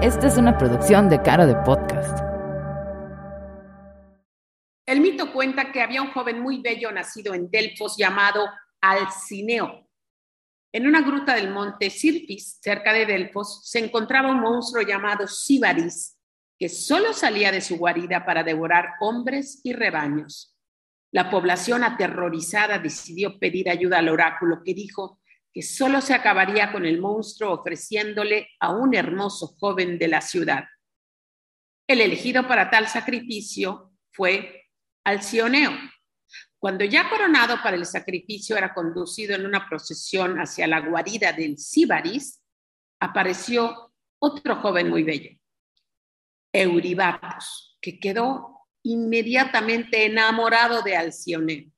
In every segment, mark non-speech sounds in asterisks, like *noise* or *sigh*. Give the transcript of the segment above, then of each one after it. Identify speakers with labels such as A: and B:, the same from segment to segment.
A: Esta es una producción de Cara de Podcast.
B: El mito cuenta que había un joven muy bello nacido en Delfos llamado Alcineo. En una gruta del monte Sirpis, cerca de Delfos, se encontraba un monstruo llamado Síbaris, que solo salía de su guarida para devorar hombres y rebaños. La población aterrorizada decidió pedir ayuda al oráculo, que dijo que solo se acabaría con el monstruo ofreciéndole a un hermoso joven de la ciudad. El elegido para tal sacrificio fue Alcioneo. Cuando ya coronado para el sacrificio era conducido en una procesión hacia la guarida del Síbaris, apareció otro joven muy bello, Euribatos, que quedó inmediatamente enamorado de Alcioneo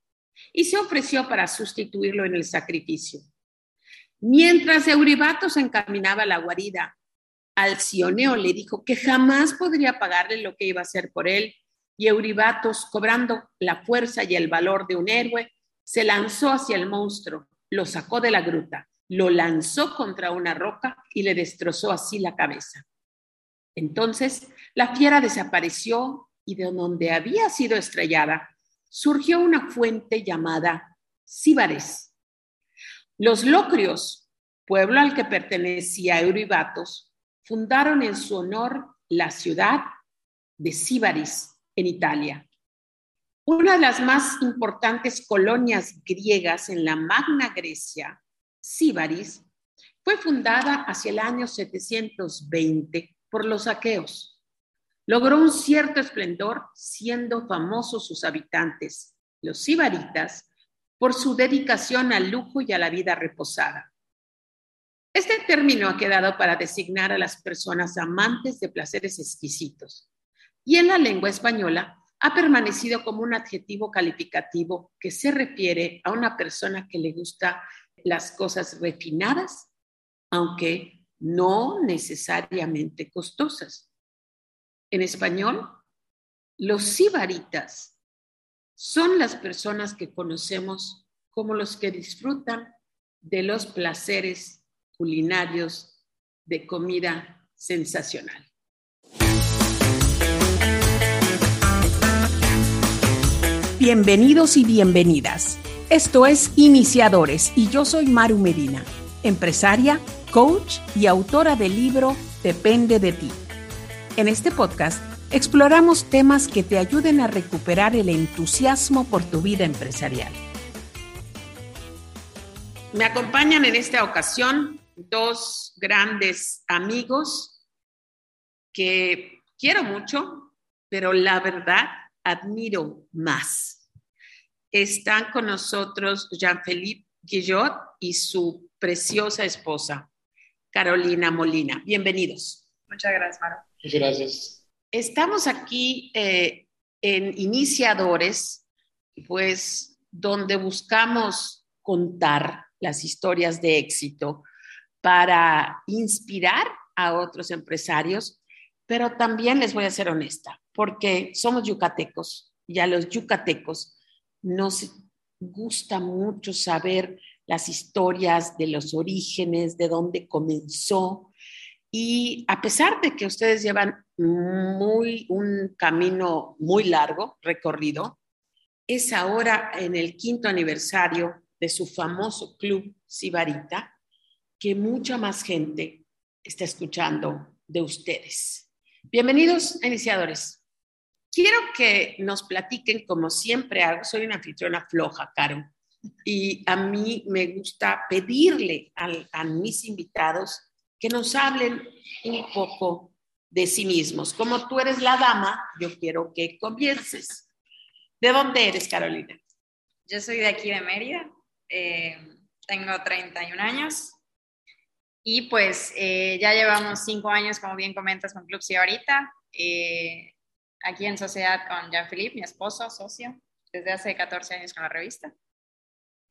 B: y se ofreció para sustituirlo en el sacrificio. Mientras Euribato se encaminaba a la guarida, Alcioneo le dijo que jamás podría pagarle lo que iba a hacer por él, y Euribatos, cobrando la fuerza y el valor de un héroe, se lanzó hacia el monstruo, lo sacó de la gruta, lo lanzó contra una roca y le destrozó así la cabeza. Entonces la fiera desapareció y de donde había sido estrellada surgió una fuente llamada Síbares los locrios, pueblo al que pertenecía Euribatos, fundaron en su honor la ciudad de Síbaris, en Italia. Una de las más importantes colonias griegas en la Magna Grecia, Síbaris, fue fundada hacia el año 720 por los aqueos. Logró un cierto esplendor siendo famosos sus habitantes, los sibaritas, por su dedicación al lujo y a la vida reposada. Este término ha quedado para designar a las personas amantes de placeres exquisitos y en la lengua española ha permanecido como un adjetivo calificativo que se refiere a una persona que le gusta las cosas refinadas, aunque no necesariamente costosas. En español, los sibaritas son las personas que conocemos como los que disfrutan de los placeres culinarios de comida sensacional. Bienvenidos y bienvenidas. Esto es Iniciadores y yo soy Maru Medina, empresaria, coach y autora del libro Depende de ti. En este podcast exploramos temas que te ayuden a recuperar el entusiasmo por tu vida empresarial. Me acompañan en esta ocasión dos grandes amigos que quiero mucho, pero la verdad admiro más. Están con nosotros Jean-Philippe Guillot y su preciosa esposa, Carolina Molina. Bienvenidos.
C: Muchas gracias, Maro.
D: Muchas gracias.
B: Estamos aquí eh, en Iniciadores, pues donde buscamos contar las historias de éxito para inspirar a otros empresarios, pero también les voy a ser honesta, porque somos yucatecos y a los yucatecos nos gusta mucho saber las historias de los orígenes, de dónde comenzó, y a pesar de que ustedes llevan muy, un camino muy largo recorrido, es ahora en el quinto aniversario de su famoso club Sibarita que mucha más gente está escuchando de ustedes. Bienvenidos, iniciadores. Quiero que nos platiquen, como siempre hago, soy una anfitriona floja, Caro, y a mí me gusta pedirle a mis invitados que nos hablen un poco de sí mismos. Como tú eres la dama, yo quiero que comiences. ¿De dónde eres, Carolina?
C: Yo soy de aquí de Mérida, eh, tengo 31 años y pues eh, ya llevamos cinco años, como bien comentas, con Club ahorita, eh, aquí en sociedad con Jean-Philippe, mi esposo, socio, desde hace 14 años con la revista.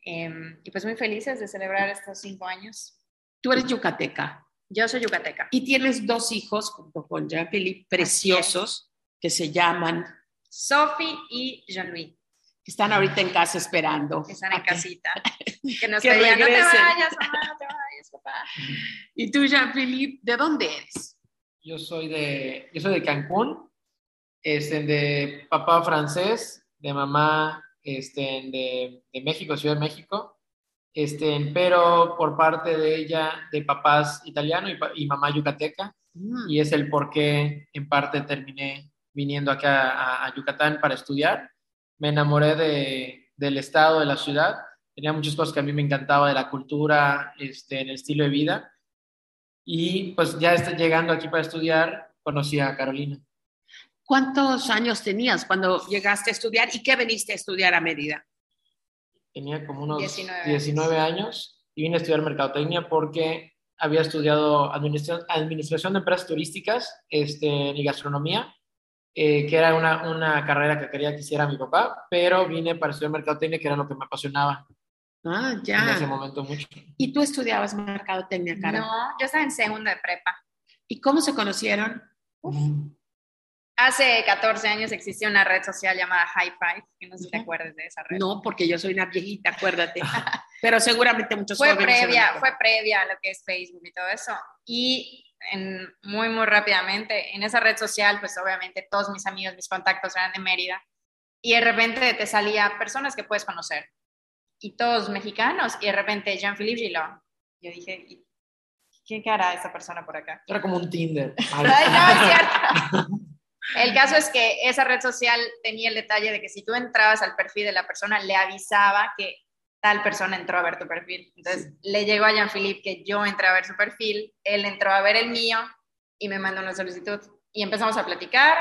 C: Em, y pues muy felices de celebrar estos cinco años.
B: Tú eres yucateca.
C: Yo soy yucateca.
B: Y tienes dos hijos junto con Jean-Philippe preciosos que se llaman
C: Sophie y Jean-Louis.
B: Que están ahorita en casa esperando.
C: Que están en casita. *laughs* que nos que pedían, no te vayas, mamá, no te vayas, papá.
B: Y tú, Jean-Philippe, ¿de dónde eres?
D: Yo soy de, yo soy de Cancún, este, de papá francés, de mamá este, de, de México, Ciudad de México, este, pero por parte de ella, de papás italiano y, mamá yucateca,
B: Mm.
D: y es el por qué en parte terminé viniendo acá a, a Yucatán para estudiar. Me enamoré de, del estado, de la ciudad. Tenía muchas cosas que a mí me encantaba de la cultura, este, el estilo de vida. Y pues ya está llegando aquí para estudiar, conocí a Carolina.
B: ¿Cuántos años tenías cuando llegaste a estudiar y qué veniste a estudiar a Mérida?
D: Tenía como unos
C: 19
D: 19,
C: años.
D: y vine a estudiar mercadotecnia porque había estudiado administración, administración de empresas turísticas este, y gastronomía, eh, que era una, una carrera que quería que hiciera mi papá, pero vine para estudiar mercadotecnia, que era lo que me apasionaba
B: Ah,
D: en ese
B: ya.
D: momento mucho.
B: ¿Y tú estudiabas mercadotecnia, Cara?
C: No, yo estaba en segundo de prepa.
B: ¿Y cómo se conocieron?
C: Hace 14 años existía una red social llamada High Five, que no sé si te acuerdas de esa red.
B: No, porque yo soy una viejita, acuérdate. Pero seguramente muchos
C: fue previa, fue previa a lo que es Facebook y todo eso. Y en- muy, muy rápidamente, en esa red social, pues obviamente todos mis amigos, mis contactos eran de Mérida. Y de repente te salía personas que puedes conocer. Y todos mexicanos. Y de repente Jean-Philippe Gillot. Yo dije, ¿y ¿qué hará esta persona por acá?
D: Era como un Tinder. *laughs*
C: Ay, no, es cierto. *laughs* El caso es que esa red social tenía el detalle de que si tú entrabas al perfil de la persona, le avisaba que tal persona entró a ver tu perfil. Entonces le llegó a Jean-Philippe que yo entré a ver su perfil, él entró a ver el mío y me mandó una solicitud. Y empezamos a platicar,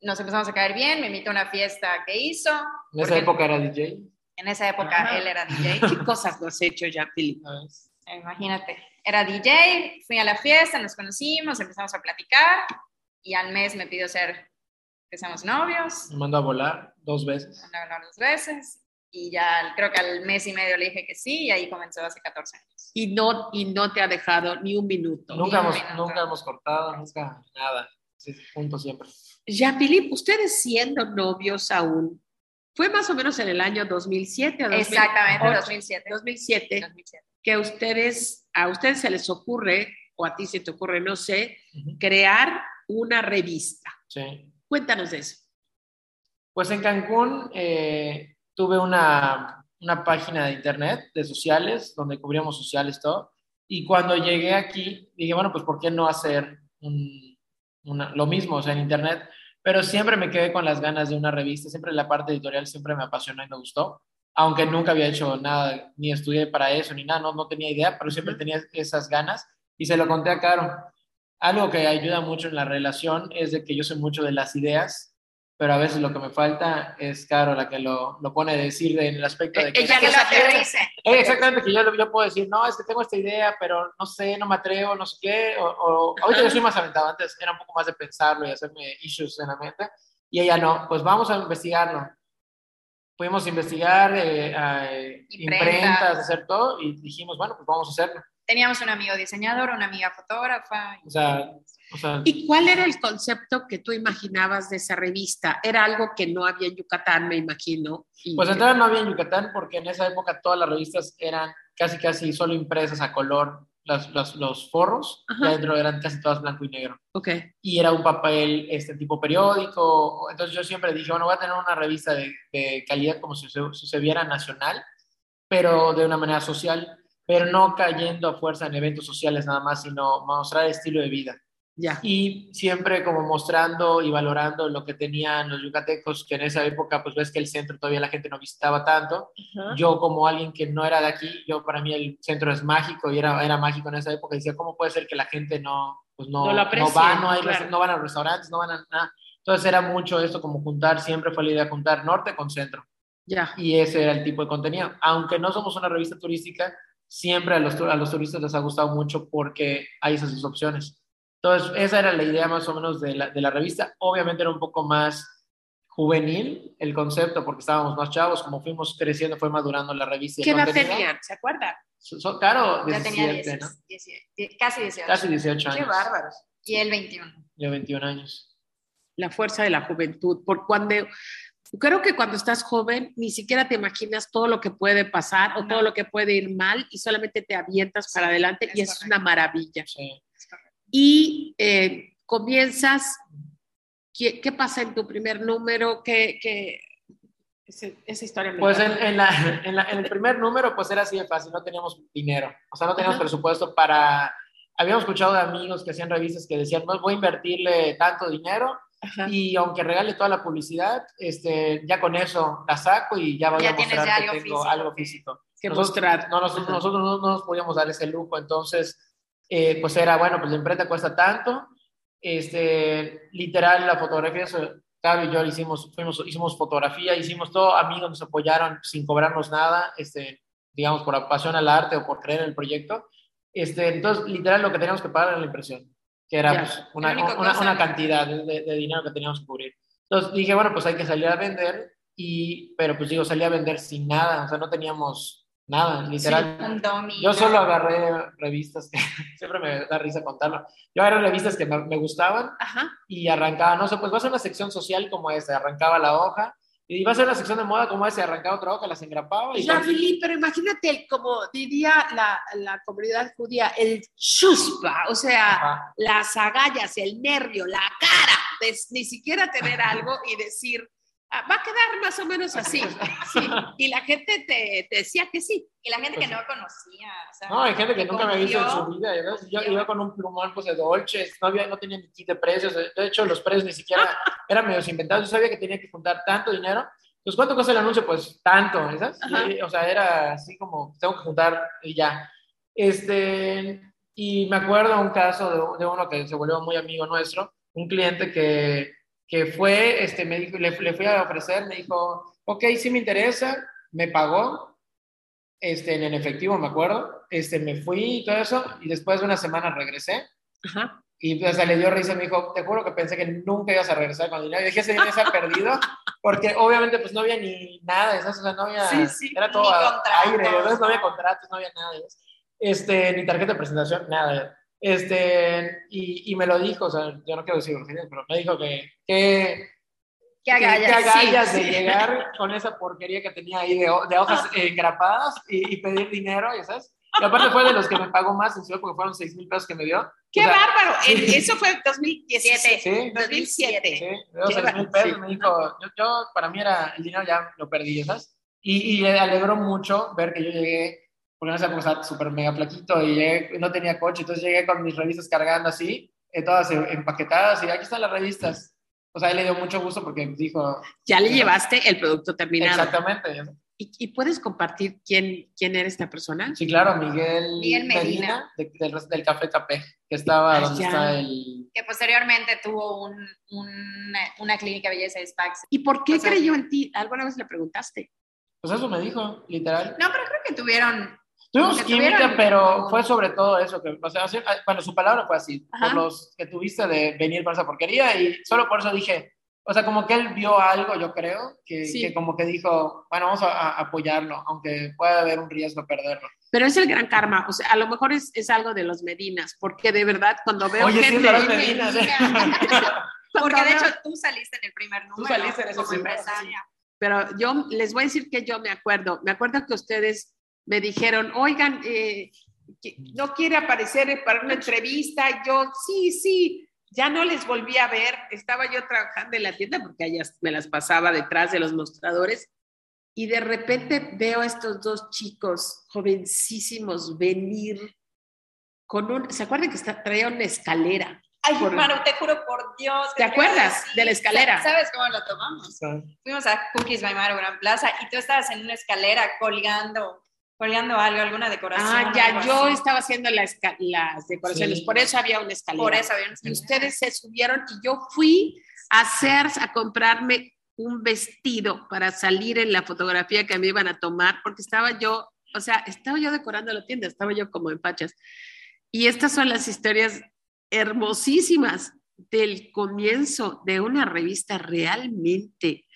C: nos empezamos a caer bien, me invitó a una fiesta que hizo.
D: En esa época era DJ.
C: En esa época
B: Ajá.
C: él era DJ.
B: ¿Qué cosas no has hecho ya, Philip?
D: ¿sabes?
C: Imagínate, era DJ, fui a la fiesta, nos conocimos, empezamos a platicar y al mes me pidió ser que seamos novios,
D: Me mandó a volar dos veces.
C: a hablar dos veces y ya creo que al mes y medio le dije que sí y ahí comenzó hace 14 años.
B: Y no, y no te ha dejado ni un minuto.
D: Nunca
C: un
D: hemos,
C: minuto.
D: nunca hemos cortado, nunca nada. Sí, juntos siempre.
B: Ya, Philip, ustedes siendo novios aún, fue más o menos en el año 2007 o 2008,
C: Exactamente, 2007.
B: 2007,
C: 2007.
B: que ustedes, a ustedes se les ocurre, o a ti se te ocurre, no sé,
D: Ujú.
B: crear una revista.
D: Sí.
B: Cuéntanos de eso.
D: Pues en Cancún eh, tuve una, una página de internet, de sociales, donde cubríamos sociales, todo. Y cuando llegué aquí, dije, bueno, pues ¿por qué no hacer un- una- lo mismo, o sea, en internet? Pero siempre me quedé con las ganas de una revista, siempre la parte editorial siempre me apasionó y me gustó, aunque nunca había hecho nada, ni estudié para eso, ni nada, no, no tenía idea, pero siempre tenía esas ganas y se lo conté a Caro. Algo que ayuda mucho en la relación es de que yo sé mucho de las ideas, pero a veces lo que me falta es Caro la que lo, lo pone a decir de- en el aspecto de que...
B: Ella
C: que
B: lo
C: aterrice.
D: Eh, exactamente, que yo, yo puedo decir, no, es que tengo esta idea, pero no sé, no me atrevo, no sé qué. O, o- ahorita yo soy más aventado, antes era un poco más de pensarlo y hacerme issues en la mente. Y ella no, pues vamos a investigarlo. Pudimos investigar, eh, eh,
C: imprentas,
D: hacer todo y dijimos, bueno, pues vamos a hacerlo.
C: Teníamos un amigo diseñador, una amiga fotógrafa.
D: O sea, o sea
B: ¿Y cuál era el concepto que tú imaginabas de esa revista? Era algo que no había en Yucatán, me imagino. y
D: Pues entrada no había en Yucatán porque en esa época todas las revistas eran casi casi solo impresas a color, las, las- los forros,
B: Ajá.
D: y adentro eran casi todas blanco y negro.
B: Ok,
D: Y era un papel este tipo periódico, entonces yo siempre dije, bueno, voy a tener una revista de, de calidad como si se, si se viera nacional, pero de una manera social, pero no cayendo a fuerza en eventos sociales nada más, sino mostrar estilo de vida
B: ya.
D: y siempre como mostrando y valorando lo que tenían los yucatecos, que en esa época pues ves que el centro todavía la gente no visitaba tanto. Yo como alguien que no era de aquí, yo para mí el centro es mágico y era, era mágico en esa época, decía, ¿cómo puede ser que la gente no, pues no,
B: No lo aprecia,
D: va, no, hay,
B: claro.
D: no van a restaurantes, no van a nada? Entonces era mucho esto como juntar, siempre fue la idea juntar norte con centro
B: Ya.
D: y ese era el tipo de contenido. Aunque no somos una revista turística, siempre a los, a los turistas les ha gustado mucho porque hay esas dos opciones. Entonces, esa era la idea más o menos de la, de la revista. Obviamente era un poco más juvenil el concepto porque estábamos más chavos, como fuimos creciendo fue madurando la revista.
B: ¿Qué edad tenían? ¿Se acuerdan?
D: So- so- claro,
C: Ya tenía
D: 17,
C: 10,
D: ¿no?
C: 10, casi 18.
D: Casi 18
B: Qué
D: años.
B: bárbaros.
C: Y él 21.
D: Yo 21 años.
B: La fuerza de la juventud. Por cuando, creo que cuando estás joven ni siquiera te imaginas todo lo que puede pasar o
C: No.
B: todo lo que puede ir mal y solamente te avientas para adelante y
C: es
B: es
C: correcto.
B: una maravilla.
D: Sí.
B: y eh, comienzas, ¿qué, ¿qué, pasa en tu primer número? ¿Qué, qué ese, esa historia me
D: Pues en, en, la, *laughs* en, la, en, el primer número, pues era así de fácil, no teníamos dinero, o sea, no teníamos Ajá. presupuesto para... Habíamos escuchado de amigos que hacían revistas que decían, no voy a invertirle tanto dinero Ajá. y aunque regale toda la publicidad, este, ya con eso la saco y ya voy
C: ya
D: a mostrar que
C: algo
D: tengo
C: físico.
D: algo físico.
B: Que
D: nosotros. No, nosotros, nosotros no, no, nos podíamos dar ese lujo, entonces, eh, pues era, bueno, pues la imprenta cuesta tanto, este, literal, la fotografía, Gaby y yo hicimos, fuimos, hicimos fotografía, hicimos todo, amigos nos apoyaron sin cobrarnos nada, este, digamos, por pasión al arte o por creer en el proyecto. Este, entonces, literal, lo que teníamos que pagar era la impresión, que era pues, una, una, una cantidad de, de- dinero que teníamos que cubrir. Entonces dije, bueno, pues hay que salir a vender, y, pero pues digo, salí a vender sin nada, o sea, no teníamos nada, literal.
C: Dummy.
D: Yo solo agarré revistas, que *laughs* siempre me da risa contarlo. Yo agarré revistas que me, me gustaban
B: Ajá.
D: y arrancaba, no sé, pues va a una sección social como esta, arrancaba la hoja, y va a ser una sección de moda como esa, arrancaba otra hoja, las engrapaba y
B: Ya, Fili, pero imagínate, como diría la, la comunidad judía, el chuspa, o sea,
D: Ajá.
B: las agallas, el nervio, la cara, de ni siquiera tener algo y decir, "Ah, va a quedar más o menos así. Sí. Y la gente te, te decía que sí.
C: Y la gente
D: Pues
C: que no conocía. O sea,
D: No, hay gente que nunca me ha visto en su vida. ¿verdad? Yo iba con un plumón pues, de Dolce, no, había, no tenía ni kit de precios. De hecho, los precios ni siquiera eran medio inventados. Yo sabía que tenía que juntar tanto dinero. Pues, ¿cuánto cuesta el anuncio? Pues tanto, ¿sabes? Y, o sea, era así como, tengo que juntar y ya. Este, y me acuerdo un caso de, de uno que se volvió muy amigo nuestro, un cliente que, que fue, este, me dijo, le, le fui a ofrecer, me dijo, ok, sí me interesa, me pagó, este, en efectivo, me acuerdo, este, me fui y todo eso, y después de una semana regresé,
B: Ajá.
D: y o sea, le dio risa, me dijo, te juro que pensé que nunca ibas a regresar con dinero, y dije, ese dinero se ha perdido, porque obviamente pues no había ni nada, ¿sabes? O sea, no había,
B: Sí, sí,
D: era todo aire. No había contratos, no había nada, ¿sabes? Este, ni tarjeta de presentación, nada. Este, y, y me lo dijo, o sea, yo no quiero decir pero me dijo que, que,
C: agallas.
D: que agallas
B: sí,
D: de
B: sí. *laughs*
D: llegar con esa porquería que tenía ahí de, de hojas eh, engrapadas y, y pedir dinero, ¿ya sabes? Y aparte fue de los que me pagó más en ciudad porque fueron 6 mil pesos que me dio.
B: ¡Qué
D: O sea,
B: bárbaro!
D: sí.
B: En- Eso fue 2017.
D: Sí,
B: 2007.
D: sí, me dio
B: Qué
D: 6 mil pesos. Me dijo, yo, yo, para mí era, el dinero ya lo perdí, ¿sabes? Y, y le alegró mucho ver que yo llegué, porque en esa época estaba súper mega plaquito y llegué, no tenía coche, entonces llegué con mis revistas cargando así, eh, todas empaquetadas y aquí están las revistas. O sea, él le dio mucho gusto porque dijo,
B: Ya le llevaste el producto terminado.
D: exactamente.
B: ¿Y, y puedes compartir quién, quién era esta persona?
D: Sí, claro, Miguel,
C: Miguel Medina.
D: de- del, del Café Capé, que estaba
B: Ah,
D: donde
B: ya.
D: está el...
C: Que posteriormente tuvo un, una, una clínica de belleza de Spax.
B: ¿Y por qué
C: O sea-
B: creyó en ti? ¿Alguna vez le preguntaste?
D: Pues eso me dijo, literal.
C: No, pero creo que tuvieron.
D: Tuvimos
C: que
D: química,
C: tuvieron-
D: pero fue sobre todo eso, que, o sea, bueno, su palabra fue así,
B: Ajá.
D: por los que tuviste de venir por esa porquería, y solo por eso dije, o sea, como que él vio algo, yo creo, que,
B: Sí.
D: que como que dijo, bueno, vamos a, a apoyarlo, aunque pueda haber un riesgo de perderlo.
B: Pero es el gran karma. O sea, a lo mejor es, es algo de los Medinas, porque de verdad cuando veo
D: Oye, sí,
B: gente...
D: es los Medinas, ¿eh? *laughs*
C: Porque de hecho tú saliste en el primer número.
D: saliste en ese
C: como
D: primero,
C: empresaria.
B: Pero yo les voy a decir que yo me acuerdo. Me acuerdo que ustedes me dijeron, oigan, eh, no quiere aparecer para una entrevista. Yo, sí, sí. Ya no les volví a ver. Estaba yo trabajando en la tienda porque allá me las pasaba detrás de los mostradores. Y de repente veo a estos dos chicos jovencísimos venir con un. ¿Se acuerdan que está, traía una escalera?
C: Ay,
B: Por-
C: Maru, te juro por Dios.
B: ¿Te acuerdas
C: sí.
B: de la escalera?
C: ¿Sabes cómo lo tomamos? Fuimos a Cookies by Maru Gran Plaza y tú estabas en una escalera colgando, colgando algo, alguna decoración.
B: Ah, ya, yo estaba haciendo las decoraciones,
D: Sí.
B: por eso había una escalera.
C: Por eso había una
B: Y
C: escalera.
B: ustedes se subieron y yo fui a hacer, a comprarme un vestido para salir en la fotografía que me iban a tomar, porque estaba yo, o sea, estaba yo decorando la tienda, estaba yo como en fachas. Y estas son las historias hermosísimas del comienzo de una revista realmente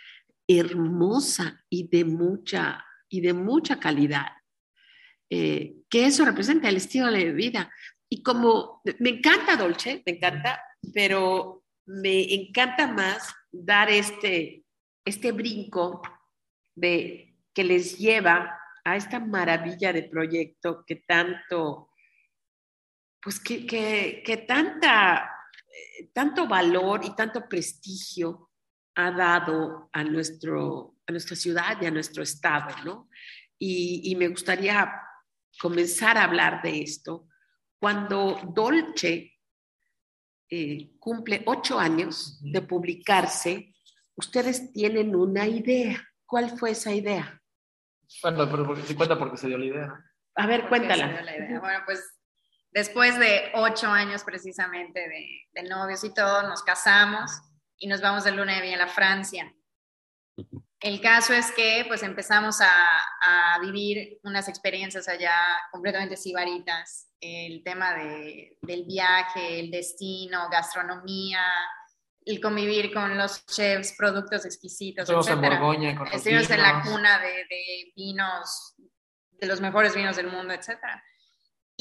B: hermosa y de mucha, y de mucha calidad. Eh, que eso representa el estilo de vida. Y como me encanta Dolce, me encanta, pero me encanta más dar este, este brinco de, que les lleva a esta maravilla de proyecto que tanto pues que, que, que tanta, eh, tanto valor y tanto prestigio ha dado a, nuestro, a nuestra ciudad y a nuestro estado, ¿no? Y, y me gustaría comenzar a hablar de esto cuando Dolce eh, cumple ocho años de publicarse, ustedes tienen una idea. ¿Cuál fue esa idea?
D: Bueno, pero porque, sí cuenta porque se dio la idea.
B: A ver,
C: ¿Por qué
B: cuéntala.
C: se dio la idea? Bueno, pues después de ocho años precisamente de, de novios y todo, nos casamos y nos vamos de luna de miel a Francia. El caso es que pues empezamos a, a vivir unas experiencias allá completamente sibaritas. El tema de, del viaje, el destino, gastronomía, el convivir con los chefs, productos exquisitos,
D: Estuvimos en. Borgoña con los
C: Estuvimos en la cuna de, de vinos, de los mejores vinos del mundo, etcétera.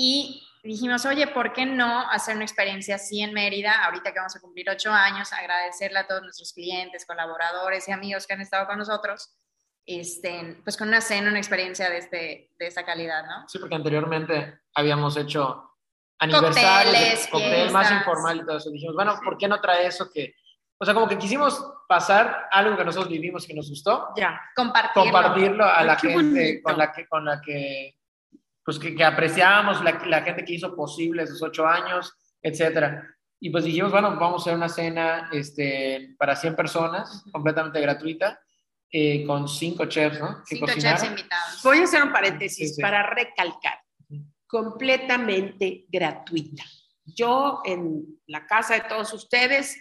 C: Y dijimos, oye, ¿por qué no hacer una experiencia así en Mérida? Ahorita que vamos a cumplir ocho años, agradecerle a todos nuestros clientes, colaboradores y amigos que han estado con nosotros, este, pues con una cena, una experiencia de, este, de esta calidad, ¿no?
D: Sí, porque anteriormente habíamos hecho aniversarios,
C: Cócteles,
D: cóctel más informal y todo eso. Dijimos, bueno, ¿por qué no trae eso que... O sea, como que quisimos pasar algo que nosotros vivimos que nos gustó,
B: Ya.
C: Compartirlo.
D: compartirlo a la gente
B: bonito.
D: con la que, con la que, pues que, que apreciábamos, la, la gente que hizo posible esos ocho años, etcétera. Y pues dijimos, bueno, vamos a hacer una cena este, para 100 personas, completamente gratuita, eh, con cinco chefs, ¿no? Que
C: Cinco
D: cocinaron.
C: chefs invitados.
B: Voy a hacer un paréntesis
D: Sí, sí.
B: para recalcar. Completamente gratuita. Yo en la casa de todos ustedes,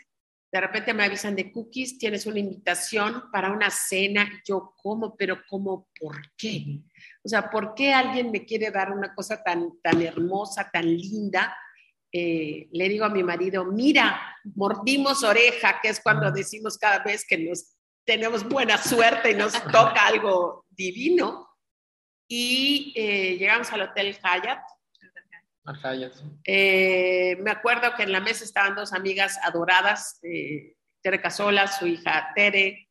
B: de repente me avisan de cookies, tienes una invitación para una cena, yo como, pero como, ¿por qué? O sea, ¿por qué alguien me quiere dar una cosa tan, tan hermosa, tan linda? Eh, le digo a mi marido, mira, mordimos oreja, que es cuando decimos cada vez que nos tenemos buena suerte y nos toca algo divino. Y eh, llegamos al Hotel Hyatt.
D: Ajá, ya sé.
B: Eh, me acuerdo que en la mesa estaban dos amigas adoradas, eh, Tere Casola, su hija Tere,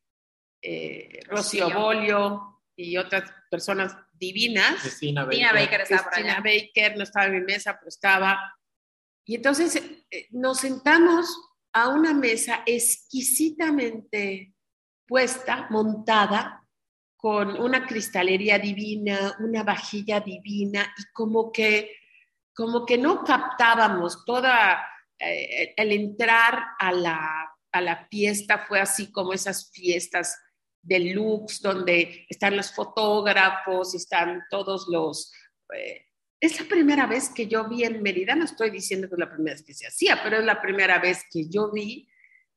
B: eh, Rocío. Bolio y otras personas divinas.
D: Cristina
C: Tina
D: Baker.
C: Baker estaba por
B: Cristina
C: allá.
B: Baker no estaba en mi mesa, pero estaba. Y entonces eh, nos sentamos a una mesa exquisitamente puesta, montada, con una cristalería divina, una vajilla divina, y como que, como que no captábamos toda, eh, el entrar a la, a la fiesta fue así como esas fiestas deluxe, donde están los fotógrafos, están todos los... eh, es la primera vez que yo vi en Mérida, no estoy diciendo que es la primera vez que se hacía, pero es la primera vez que yo vi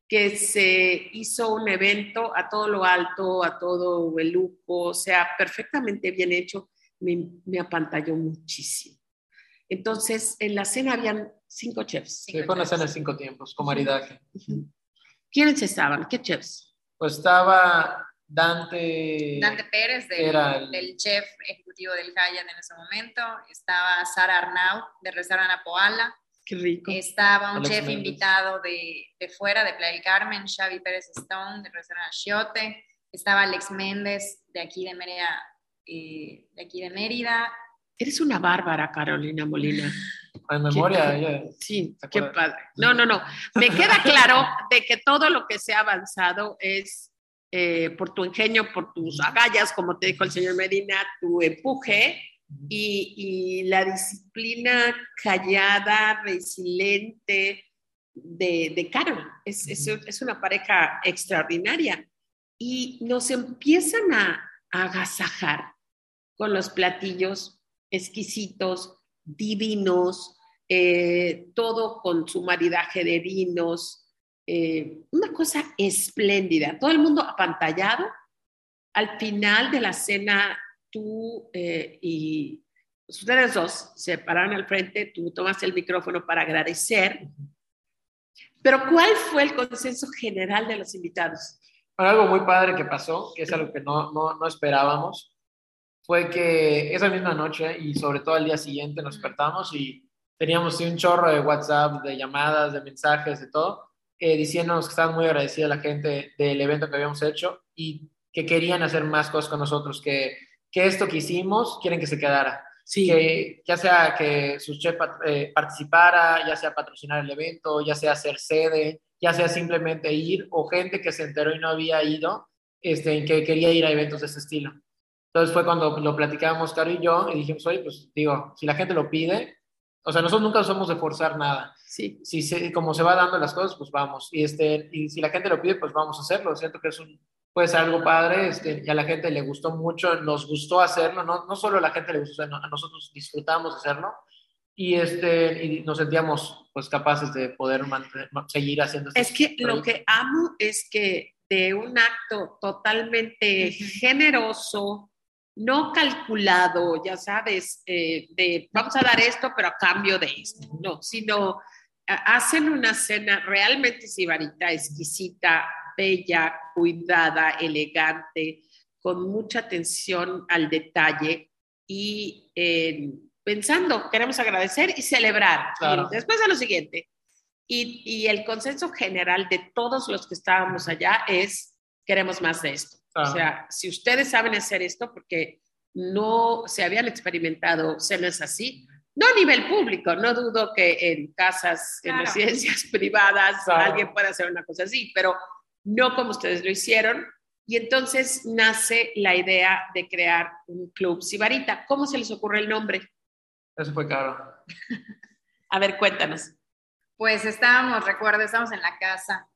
B: que se hizo un evento a todo lo alto, a todo el lujo, o sea, perfectamente bien hecho, me, me apantalló muchísimo. Entonces, en la cena habían cinco chefs.
D: Sí, fue una cena de cinco tiempos, con maridaje.
B: ¿Quiénes estaban? ¿Qué chefs?
D: Pues estaba Dante.
C: Dante Pérez, del,
D: Era el-
C: del chef ejecutivo del Hyatt en ese momento. Estaba Sara Arnau, de Restaurante Apoala.
B: Qué rico.
C: Estaba un
D: Alex
C: chef invitado de, de fuera, de Playa del Carmen, Xavi Pérez Stone, de Restaurante Chiote. Estaba Alex Méndez, de aquí de Mérida. eh, de aquí de Mérida.
B: Eres una bárbara, Carolina Molina.
D: En memoria, ella.
B: Sí,
D: ¿Te
B: qué padre. No, no, no. Me queda claro de que todo lo que se ha avanzado es eh, por tu ingenio, por tus agallas, como te dijo el señor Medina, tu empuje y, y la disciplina callada, resiliente de, de Carol. Es, es, es una pareja extraordinaria. Y nos empiezan a, a agasajar con los platillos exquisitos, divinos, eh, todo con su maridaje de vinos, eh, una cosa espléndida, todo el mundo apantallado. Al final de la cena, tú eh, y ustedes dos se pararon al frente, tú tomaste el micrófono para agradecer. Pero ¿cuál fue el consenso general de los invitados?
D: Bueno, algo muy padre que pasó, que es algo que no, no, no esperábamos, fue que esa misma noche y sobre todo al día siguiente nos despertamos y teníamos sí, un chorro de WhatsApp, de llamadas, de mensajes, de todo, eh, diciéndonos que estaban muy agradecida la gente del evento que habíamos hecho y que querían hacer más cosas con nosotros, que, que esto que hicimos quieren que se quedara.
B: Sí.
D: que ya sea que su chef eh, participara, ya sea patrocinar el evento, ya sea ser sede, ya sea simplemente ir, o gente que se enteró y no había ido, este, que quería ir a eventos de ese estilo. Entonces fue cuando lo platicábamos Caro y yo y dijimos, oye, pues digo, si la gente lo pide, o sea, nosotros nunca somos de forzar nada.
B: Sí.
D: Si se, como se va dando las cosas, pues vamos. Y, este, y si la gente lo pide, pues vamos a hacerlo. Siento que es un, puede ser algo padre este, y a la gente le gustó mucho, nos gustó hacerlo, no, no solo a la gente le gustó, a nosotros disfrutamos hacerlo y, este, y nos sentíamos pues capaces de poder mantener, seguir haciendo
B: Es que lo que amo es que de un acto totalmente generoso, no calculado, ya sabes, eh, de vamos a dar esto, pero a cambio de esto, no, sino hacen una cena realmente sibarita, exquisita, bella, cuidada, elegante, con mucha atención al detalle y eh, pensando, queremos agradecer y celebrar.
D: Claro.
B: Y después a lo siguiente. Y, y, el consenso general de todos los que estábamos allá es, queremos más de esto. O sea, si ustedes saben hacer esto, porque no se habían experimentado cenas así, no a nivel público, no dudo que en casas, en
C: Claro.
B: residencias *laughs* privadas,
D: Claro.
B: alguien pueda hacer una cosa así, pero no como ustedes lo hicieron. Y entonces nace la idea de crear un club Sibarita. ¿Cómo se les ocurre el nombre?
D: Eso fue caro. *laughs*
B: A ver, cuéntanos.
C: Pues estábamos, recuerdo, estábamos en la casa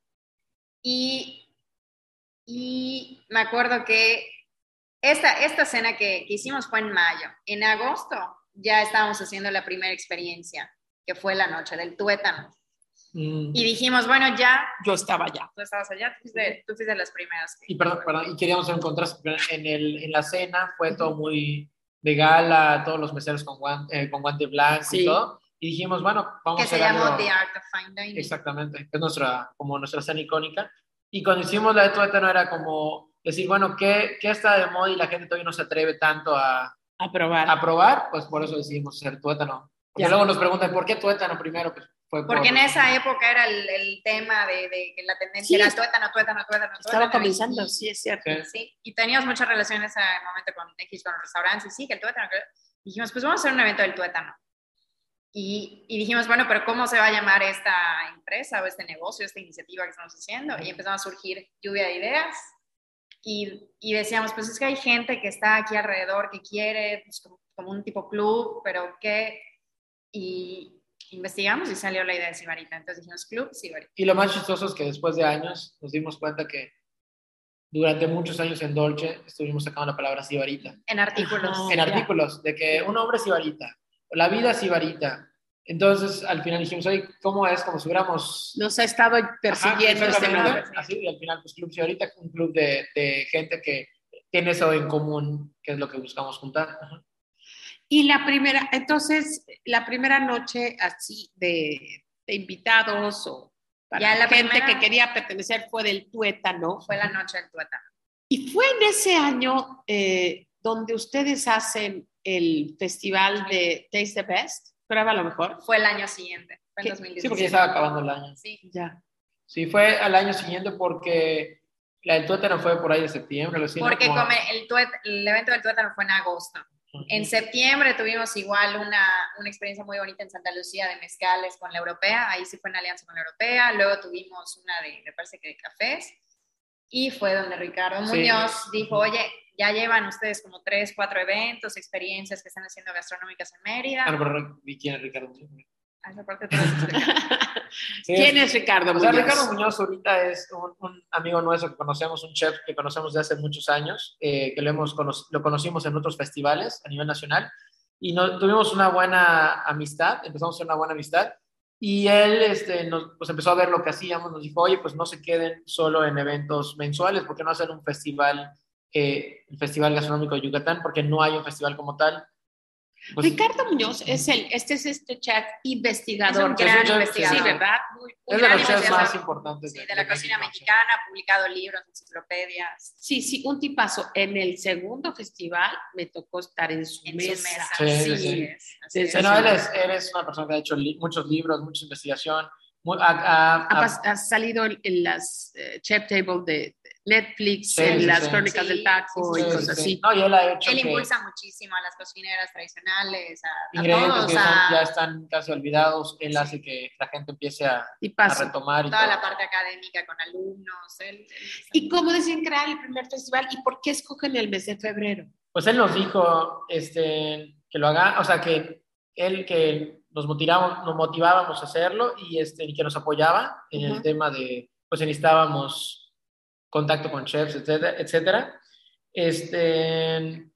C: y, y me acuerdo que esta, esta cena que, que hicimos fue en mayo. En agosto ya estábamos haciendo la primera experiencia, que fue la noche del tuétano.
D: Mm.
C: Y dijimos, bueno, ya,
B: Yo estaba allá.
C: tú estabas allá, tú fuiste, tú fuiste de las primeras. que-
D: Y perdón, perdón, y queríamos pero En, el, en la cena fue todo muy de gala, todos los meseros con guante, eh, con guante blanco
B: Sí.
D: y todo. Y dijimos, bueno, vamos
C: que
D: a
C: se
D: hacer
C: llamó
D: algo-
C: The Art of Fine Dining.
D: Exactamente, que es nuestra, como nuestra cena icónica. Y cuando hicimos la de tuétano era como decir, bueno, ¿qué, ¿qué está de moda y la gente todavía no se atreve tanto a,
B: A probar.
D: a probar? Pues por eso decidimos hacer tuétano.
B: Ya.
D: luego nos preguntan, ¿por qué tuétano primero? Pues fue por-
C: Porque en esa época era el, el tema de, de que la tendencia
B: Sí.
C: era tuétano, tuétano, tuétano,
B: Estaba
C: tuétano,
B: comenzando,
C: y-
B: sí, es cierto.
D: Sí.
C: Sí, y teníamos mucha relación en ese momento con X, con los restaurantes, y sí, que el tuétano. que- Dijimos, pues vamos a hacer un evento del tuétano. Y, y dijimos, bueno, pero ¿cómo se va a llamar esta empresa o este negocio, esta iniciativa que estamos haciendo? Y empezó a surgir lluvia de ideas. Y, y decíamos, pues es que hay gente que está aquí alrededor que quiere, pues, como, como un tipo club, pero que... Y investigamos y salió la idea de Sibarita. Entonces dijimos, club Sibarita.
D: Y lo más chistoso es que después de años nos dimos cuenta que durante muchos años en Dolce estuvimos sacando la palabra sibarita.
C: En artículos.
D: En artículos de que un hombre es sibarita, la vida es sibarita. Entonces, al final dijimos, oye, ¿cómo es? Como si hubiéramos...
B: Nos ha estado persiguiendo
D: Ajá,
B: este nombre.
D: Así, y al final, pues Club Sibarita, un club de, de gente que tiene eso en común, que es lo que buscamos juntar. Ajá.
B: Y la primera, entonces, la primera noche así de, de invitados o para
C: Ya la
B: gente
C: primera-
B: que quería pertenecer fue del tuétano.
C: Fue la noche del tuétano.
B: Y fue en ese año eh, donde ustedes hacen el festival de Taste the Best. Prueba lo mejor.
C: Fue el año siguiente, fue en
B: ¿Qué?
C: 2017.
D: Sí, porque ya estaba acabando el año.
C: Sí.
B: Ya.
D: Sí, fue al año siguiente porque la del tuétano fue por ahí de septiembre. ¿no?
C: Porque
D: Como-
C: come- el, tuét- el evento del tuétano fue en agosto. En septiembre tuvimos igual una, una experiencia muy bonita en Santa Lucía de mezcales con la europea, ahí sí fue en alianza con la europea, luego tuvimos una de, me parece que de cafés, y fue donde Ricardo
D: Sí.
C: Muñoz dijo, oye, ya llevan ustedes como tres, cuatro eventos, experiencias que están haciendo gastronómicas en Mérida.
D: Ah, pero quién es Ricardo Muñoz.
C: A esa parte te vas a explicar.
D: Sí,
B: ¿Quién es Ricardo
D: O sea,
B: Muñoz?
D: Ricardo Muñoz ahorita es un, un amigo nuestro que conocemos, un chef que conocemos de hace muchos años, eh, que lo, hemos cono- lo conocimos en otros festivales a nivel nacional y no, tuvimos una buena amistad, empezamos a hacer una buena amistad y él este, nos, pues empezó a ver lo que hacíamos, nos dijo, oye, pues no se queden solo en eventos mensuales, ¿por qué no hacer un festival, eh, el Festival Gastronómico de Yucatán? Porque no hay un festival como tal. Pues,
B: Ricardo Muñoz es el, este es este chef investigador.
C: Es un gran
D: chef,
C: investigador.
B: Sí, ¿verdad? Muy-
D: es de los chefs
C: investigador.
D: más importantes
C: Sí, de la cocina
D: México, sí.
C: mexicana, ha publicado libros, enciclopedias.
B: Sí, sí, un tipazo. En el segundo festival me tocó estar en su
C: En
B: mesa.
C: su mesa.
D: Sí, sí.
C: es, así
B: Sí,
C: es.
D: sí, no, él es, él es una persona que ha hecho li- muchos libros, mucha investigación. mu- ha- ha-
B: Ha,
D: ha-
B: salido en, en las eh, chef table de, Netflix,
D: Sí,
B: en
D: sí,
B: las
D: sí.
B: crónicas
C: Sí,
B: del taco
C: sí,
B: y
D: Sí,
B: cosas
D: sí,
B: así.
D: sí. No, y él ha hecho
C: Él
D: que
C: impulsa muchísimo a las cocineras tradicionales, a, a
D: ingredientes
C: todos,
D: que
C: a
D: ya están casi olvidados, él
C: Sí.
D: hace que la gente empiece a,
B: Y
D: a retomar y
C: toda
D: todo.
C: la parte académica con alumnos. Él, él-
B: ¿Y cómo deciden crear el primer festival? ¿Y por qué escogen el mes de febrero?
D: Pues él nos dijo este, que lo haga, o sea, que él que nos motivamos, nos motivábamos a hacerlo y, este, y que nos apoyaba en el
B: Ujú.
D: tema de, pues necesitábamos contacto con chefs, etcétera, etcétera. Este,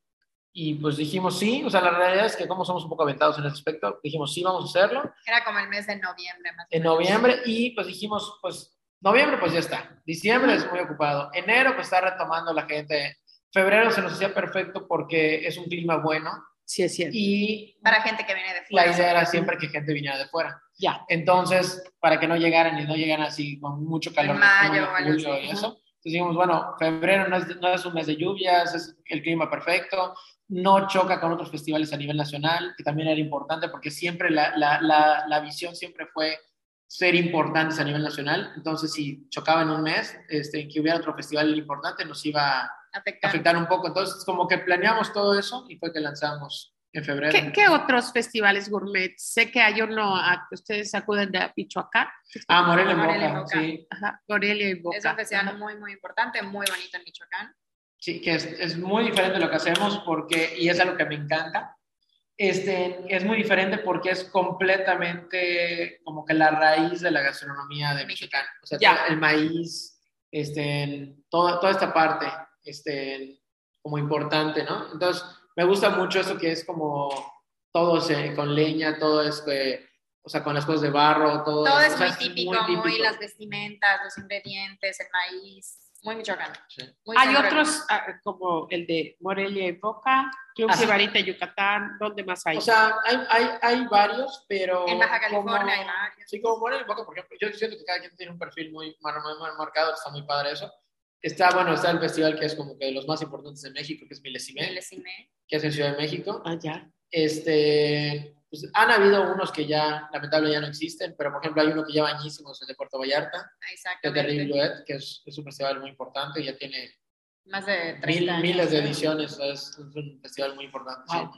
D: y pues dijimos sí, o sea, la realidad es que como somos un poco aventados en ese aspecto, dijimos sí, vamos a hacerlo
C: Era como el mes de noviembre más o
D: en noviembre y pues dijimos, pues noviembre pues ya está, diciembre es muy ocupado, enero pues está retomando la gente, febrero se nos hacía perfecto porque es un clima bueno
B: Sí, es cierto.
D: y
C: Para gente que viene de
D: la
C: fuera.
D: idea era siempre que gente viniera de fuera.
B: Ya.
D: Entonces, para que no llegaran y no llegaran así con mucho calor
C: En mayo
D: julio
C: así.
D: y eso. Entonces dijimos, bueno, febrero no es, no es un mes de lluvias, es el clima perfecto, no choca con otros festivales a nivel nacional, que también era importante porque siempre la, la, la, la visión siempre fue ser importantes a nivel nacional. Entonces, si chocaba en un mes, este, que hubiera otro festival importante, nos iba a
C: Afectar.
D: afectar un poco. Entonces, como que planeamos todo eso y fue que lanzamos en febrero.
B: ¿Qué, qué otros festivales gourmet? Sé que hay uno a que ustedes acuden de Michoacán.
D: Ah, Morelia
C: Morelia
D: Boca,
C: Boca.
D: sí.
B: Ajá, Morelia y Boca.
C: Es un festival
B: Ajá.
C: muy, muy importante, muy bonito en Michoacán.
D: Sí, que es, es muy diferente lo que hacemos porque, y es algo que me encanta, este, es muy diferente porque es completamente como que la raíz de la gastronomía de Michoacán. O sea, todo el maíz, este, toda, toda esta parte, este, como importante, ¿no? Entonces, me gusta mucho eso que es como todo se- con leña, todo es, que, o sea, con las cosas de barro, todo,
C: Todo
D: o
C: es
D: sea,
C: muy típico, muy,
D: típico.
C: las vestimentas, los ingredientes, el maíz, muy michoacano.
D: Sí.
C: muy
B: Hay otros ah, como el de Morelia y Boca, Club
D: Así.
B: Sibarita, Yucatán. ¿Dónde más hay?
D: O sea, hay, hay, hay varios, pero...
C: En Baja California
D: como-
C: hay varios.
D: Sí, como Morelia y Boca, por ejemplo. Yo siento que cada quien tiene un perfil muy, muy, muy marcado, está muy padre eso. Está, bueno, está el festival que es como que de los más importantes de México, que es Milesime,
C: Milesime.
D: que es en Ciudad de México.
B: Ah, ya.
D: Este, pues, han habido unos que ya, lamentablemente, ya no existen, pero por ejemplo hay uno que lleva añísimos, el de Puerto Vallarta, que es
C: Exactamente.
D: Terrible Duet, que es, es un festival muy importante, ya tiene
C: Más de 30
D: mil,
C: años.
D: miles de ediciones, es, es un festival muy importante. sí.
B: Wow.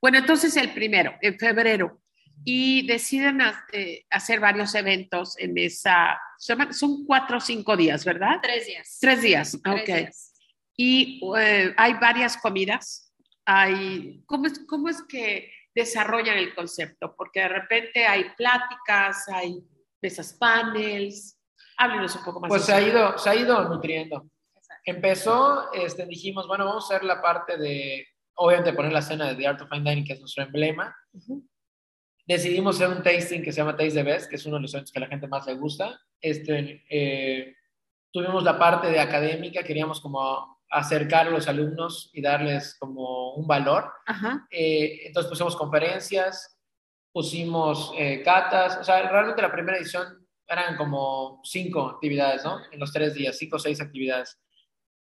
B: Bueno, entonces el primero, en febrero, y deciden eh, hacer varios eventos en esa, son son cuatro o cinco días, ¿verdad?
C: Tres días.
B: Tres días,
C: Tres
B: ok.
C: días.
B: Y eh, hay varias comidas. Hay, ¿cómo, es, ¿Cómo es que desarrollan el concepto? Porque de repente hay pláticas, hay mesas panels. Háblenos un poco más.
D: Pues se ha ido, se ha ido nutriendo.
C: Exacto.
D: Empezó, este, dijimos, bueno, vamos a hacer la parte de, obviamente poner la cena de The Art of Fine Dining, que es nuestro emblema.
B: Ujú.
D: Decidimos hacer un tasting que se llama Taste the Best, que es uno de los eventos que a la gente más le gusta. Este, eh, tuvimos la parte de académica, queríamos como acercar a los alumnos y darles como un valor. Eh, entonces pusimos conferencias, pusimos eh, catas, o sea, realmente la primera edición eran como cinco actividades, ¿no? En los tres días, cinco o seis actividades.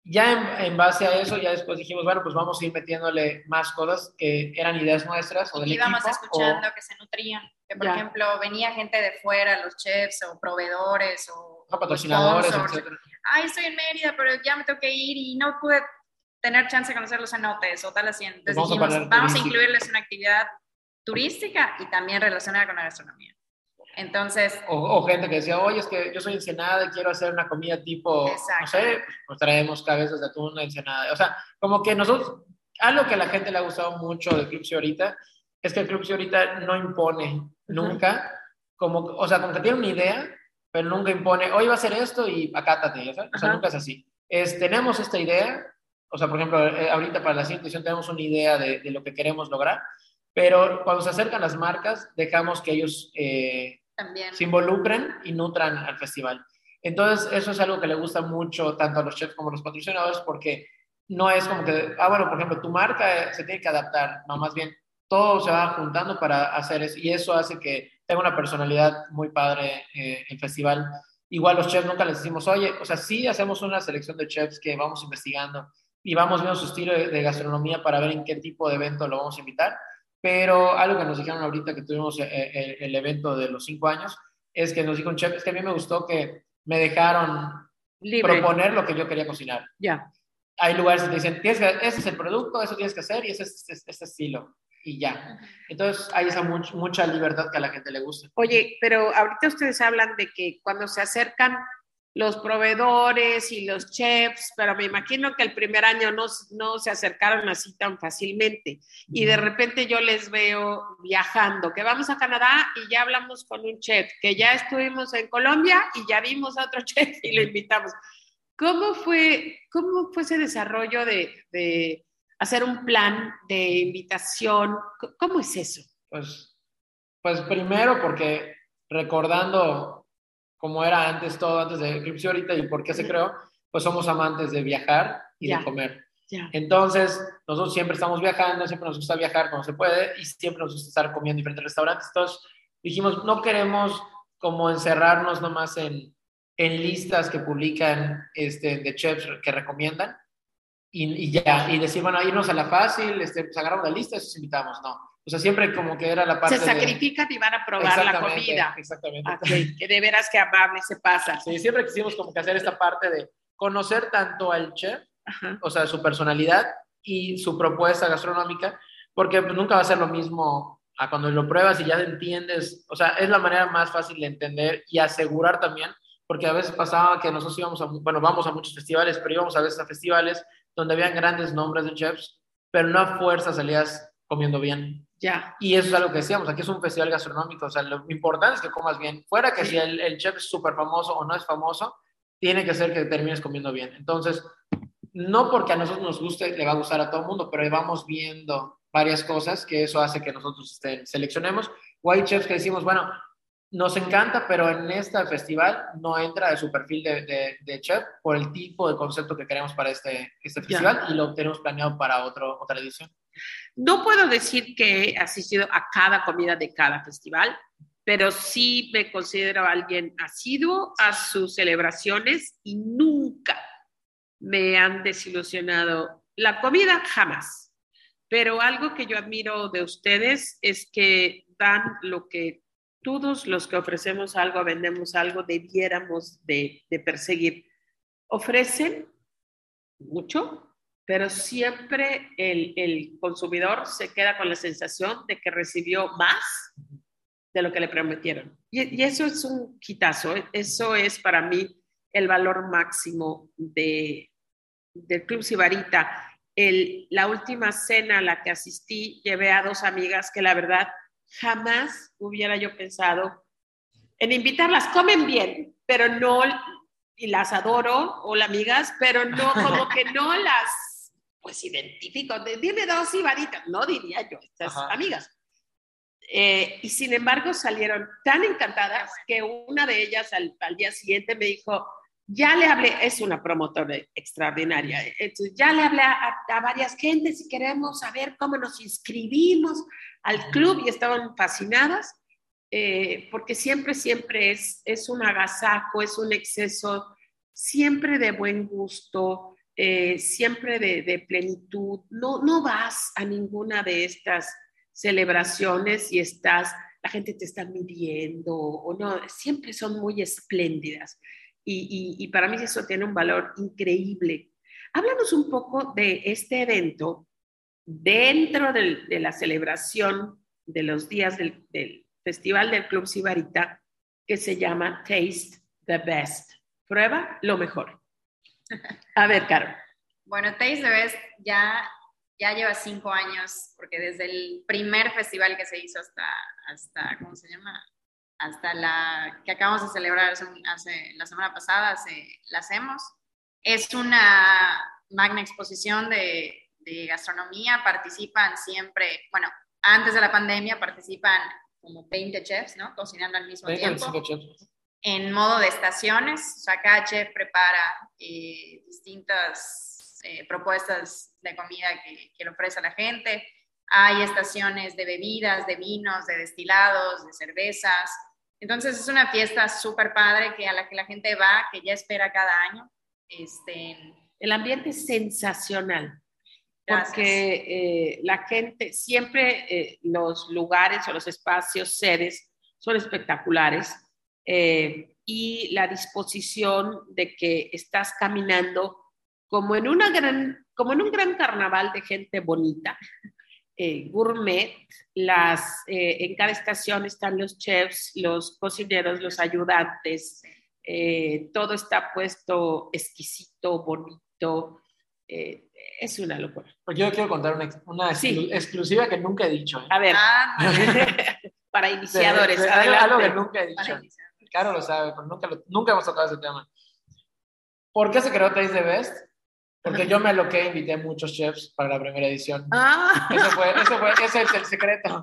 D: Ya en, en, base a eso, ya después dijimos, bueno, pues vamos a ir metiéndole más cosas que eran ideas nuestras o del
C: íbamos
D: equipo.
C: escuchando
D: o-
C: que se nutrían. Que, por
B: Ya.
C: ejemplo, venía gente de fuera, los chefs o proveedores o,
D: o patrocinadores.
C: Ay, estoy en Mérida, pero ya me tengo que ir y no pude tener chance de conocer los cenotes o tal así. Entonces
D: Pues vamos
C: dijimos, vamos a incluirles una actividad turística y también relacionada con la gastronomía. Entonces,
D: O, o gente que decía, oye, es que yo soy ensenada y quiero hacer una comida tipo, no
C: Exacto.
D: sé, pues traemos cabezas de atún, ensenada. O sea, como que nosotros, algo que a la gente le ha gustado mucho del Club ahorita, es que el Club ahorita no impone nunca, como, o sea, como que tiene una idea, pero nunca impone, hoy va a ser esto y acátate, ¿sabes? O sea,
B: Ajá.
D: nunca es así. Es, tenemos esta idea, o sea, por ejemplo, eh, ahorita para la siguiente tenemos una idea de, de lo que queremos lograr, pero cuando se acercan las marcas, dejamos que ellos... eh,
C: también
D: se involucren y nutran al festival. Entonces, eso es algo que le gusta mucho tanto a los chefs como a los patrocinadores porque no es como que, ah, bueno, por ejemplo, tu marca eh, se tiene que adaptar, no, más bien, todo se va juntando para hacer eso y eso hace que tenga una personalidad muy padre eh, el festival. Igual los chefs nunca les decimos, oye, o sea, sí hacemos una selección de chefs que vamos investigando y vamos viendo su estilo de, de gastronomía para ver en qué tipo de evento lo vamos a invitar, pero algo que nos dijeron ahorita que tuvimos eh, eh, el evento de los cinco años es que nos dijo un chef, es que a mí me gustó que me dejaron
B: Libre.
D: proponer lo que yo quería cocinar.
B: Ya.
D: Hay lugares que te dicen, que, ese es el producto, eso tienes que hacer y ese es este, este estilo. Y ya. Entonces hay esa much- mucha libertad que a la gente le gusta.
B: Oye, pero ahorita ustedes hablan de que cuando se acercan los proveedores y los chefs, pero me imagino que el primer año no, no se acercaron así tan fácilmente. Y de repente yo les veo viajando, que vamos a Canadá y ya hablamos con un chef, que ya estuvimos en Colombia y ya vimos a otro *laughs* chef y lo invitamos. ¿Cómo fue, cómo fue ese desarrollo de, de hacer un plan de invitación? ¿Cómo es eso?
D: Pues, pues primero porque recordando cómo era antes todo, antes de Eclipse ahorita y por qué se creó, pues somos amantes de viajar y
B: Ya.
D: de comer.
B: Ya.
D: Entonces, nosotros siempre estamos viajando, siempre nos gusta viajar cuando se puede y siempre nos gusta estar comiendo en diferentes restaurantes. Entonces, dijimos, no queremos como encerrarnos nomás en, en listas que publican este, de chefs que recomiendan y, y ya, y decir, bueno, irnos a la fácil, este, pues agarramos la lista y los invitamos. No. O sea, siempre como que era la parte
B: Se
D: de-
B: sacrifican y van a probar la comida.
D: Exactamente.
B: Ok, que de veras que amable se pasa.
D: Sí, siempre quisimos como que hacer esta parte de conocer tanto al chef,
B: Ajá.
D: o sea, su personalidad y su propuesta gastronómica, porque nunca va a ser lo mismo a cuando lo pruebas y ya entiendes, o sea, es la manera más fácil de entender y asegurar también, porque a veces pasaba que nosotros íbamos a, bueno, vamos a muchos festivales, pero íbamos a veces a festivales donde habían grandes nombres de chefs, pero no a fuerza salías comiendo bien.
B: Ya.
D: Y eso es algo que decíamos, aquí es un festival gastronómico, o sea, lo importante es que comas bien. Fuera que si el, el chef es súper famoso o no es famoso, tiene que ser que termines comiendo bien. Entonces, no porque a nosotros nos guste, le va a gustar a todo el mundo, pero vamos viendo varias cosas que eso hace que nosotros este, seleccionemos. O hay chefs que decimos, bueno, nos encanta, pero en este festival no entra de su perfil de, de, de chef por el tipo de concepto que queremos para este, este festival y lo tenemos planeado para otro, otra edición.
B: No puedo decir que he asistido a cada comida de cada festival, pero sí me considero alguien asiduo a sus celebraciones y nunca me han desilusionado. La comida jamás. Pero algo que yo admiro de ustedes es que dan lo que todos los que ofrecemos algo, vendemos algo, debiéramos de, de perseguir. Ofrecen mucho, pero siempre el, el consumidor se queda con la sensación de que recibió más de lo que le prometieron. Y, y eso es un quitazo, ¿eh? eso es para mí el valor máximo de, del Club Sibarita. El, la última cena a la que asistí, llevé a dos amigas que la verdad jamás hubiera yo pensado en invitarlas. Comen bien, pero no, y las adoro, hola amigas, pero no, como que no *laughs* las, pues identifico. De, Dime dos Sibaritas, no diría yo, estas
D: Ajá.
B: amigas. Eh, y sin embargo salieron tan encantadas que una de ellas al, al día siguiente me dijo, ya le hablé, es una promotora extraordinaria, entonces ya le hablé a, a varias gentes y queremos saber cómo nos inscribimos al club y estaban fascinadas, eh, porque siempre, siempre es, es un agasajo, es un exceso, siempre de buen gusto, eh, siempre de, plenitud. No, no vas a ninguna de estas celebraciones y estás, la gente te está midiendo o no, siempre son muy espléndidas. Y, y, para mí eso tiene un valor increíble. Háblanos un poco de este evento dentro de la celebración de los días del, del, Festival del Club Sibarita que se llama Taste the Best. Prueba lo mejor. A ver, Caro.
C: Bueno, Taste the Best ya, ya lleva cinco años, porque desde el primer festival que se hizo hasta, hasta ¿cómo se llama? hasta la que acabamos de celebrar hace, hace, la semana pasada, se, la hacemos. Es una magna exposición de, de, gastronomía, participan siempre, bueno, antes de la pandemia participan como 20 chefs, ¿no? Cocinando al mismo tiempo.
D: Chefs.
C: En modo de estaciones, o sea, chef prepara eh, distintas eh, propuestas de comida que, que le ofrece a la gente. Hay estaciones de bebidas, de vinos, de destilados, de cervezas. Entonces es una fiesta súper padre que a la que la gente va, que ya espera cada año. Este,
B: el ambiente es sensacional. Gracias. Porque eh, la gente, siempre eh, los lugares o los espacios, sedes, son espectaculares. Eh, y la disposición de que estás caminando como en, una gran, como en un gran carnaval de gente bonita, *laughs* eh, gourmet, las, eh, en cada estación están los chefs, los cocineros, los ayudantes, eh, todo está puesto exquisito, bonito, eh, es una locura.
D: Pues yo quiero contar una, una
B: Sí.
D: exclusiva que nunca he dicho. ¿eh?
B: A ver,
C: Ah, *laughs*
B: para *laughs* iniciadores,
D: De- de- algo,
B: adelante.
D: algo que nunca he dicho. Caro lo sabe, pero nunca, lo- nunca hemos tocado ese tema. ¿Por qué se creó Taste the Best? Porque yo me aloqué e invité a muchos chefs para la primera edición.
B: Ah,
D: Eso fue, eso fue, ese es el secreto.